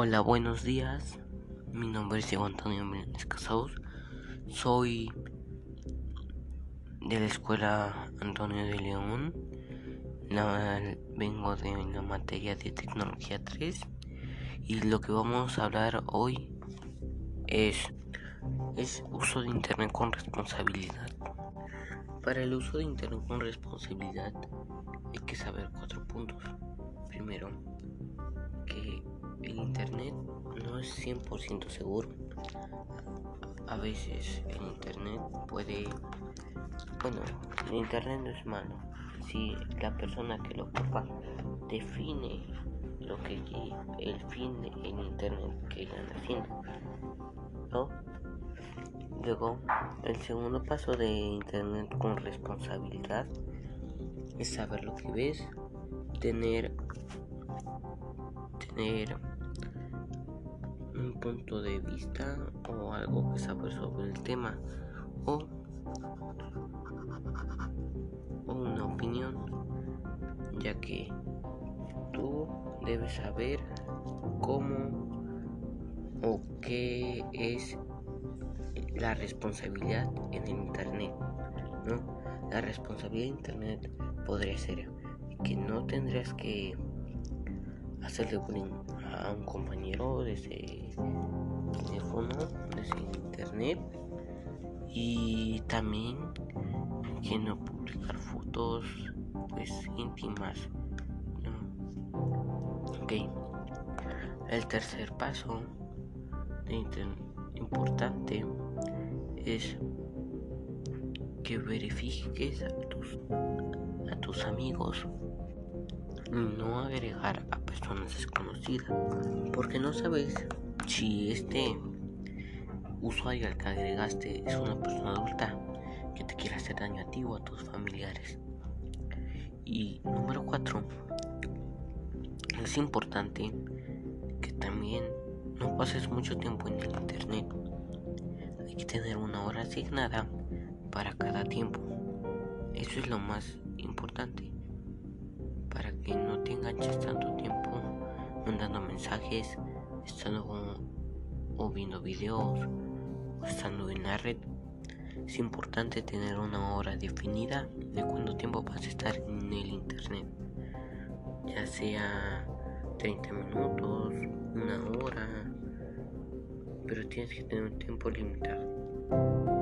Hola, buenos días. Mi nombre es Diego Antonio Meléndez Casaus. Soy de la escuela Antonio de León. vengo de la materia de tecnología 3. Y lo que vamos a hablar hoy es, es uso de Internet con responsabilidad. Para el uso de Internet con responsabilidad hay que saber cuatro puntos. Primero, es 100% seguro. A veces el Internet puede... Bueno, el Internet no es malo. Si la persona que lo ocupa define lo que el fin del Internet que están haciendo. ¿no? Luego, el segundo paso de Internet con responsabilidad es saber lo que ves, tener tener un punto de vista o algo que saber sobre el tema o, una opinión ya que tú debes saber cómo o qué es la responsabilidad en el internet no la responsabilidad en internet podría ser que no tendrías que hacerle bullying un compañero desde teléfono, desde internet y también que no publicar fotos pues íntimas. Ok. El tercer paso importante es que verifiques a tus, a tus amigos no agregar a personas desconocidas porque no sabes si este usuario al que agregaste es una persona adulta que te quiera hacer daño a ti o a tus familiares. Y número 4 es importante que también no pases mucho tiempo en el internet. Hay que tener una hora asignada para cada tiempo. Eso es lo más importante tanto tiempo mandando mensajes, estando o viendo videos o estando en la red. Es importante tener una hora definida de cuánto tiempo vas a estar en el internet, ya sea 30 minutos, una hora, pero tienes que tener un tiempo limitado.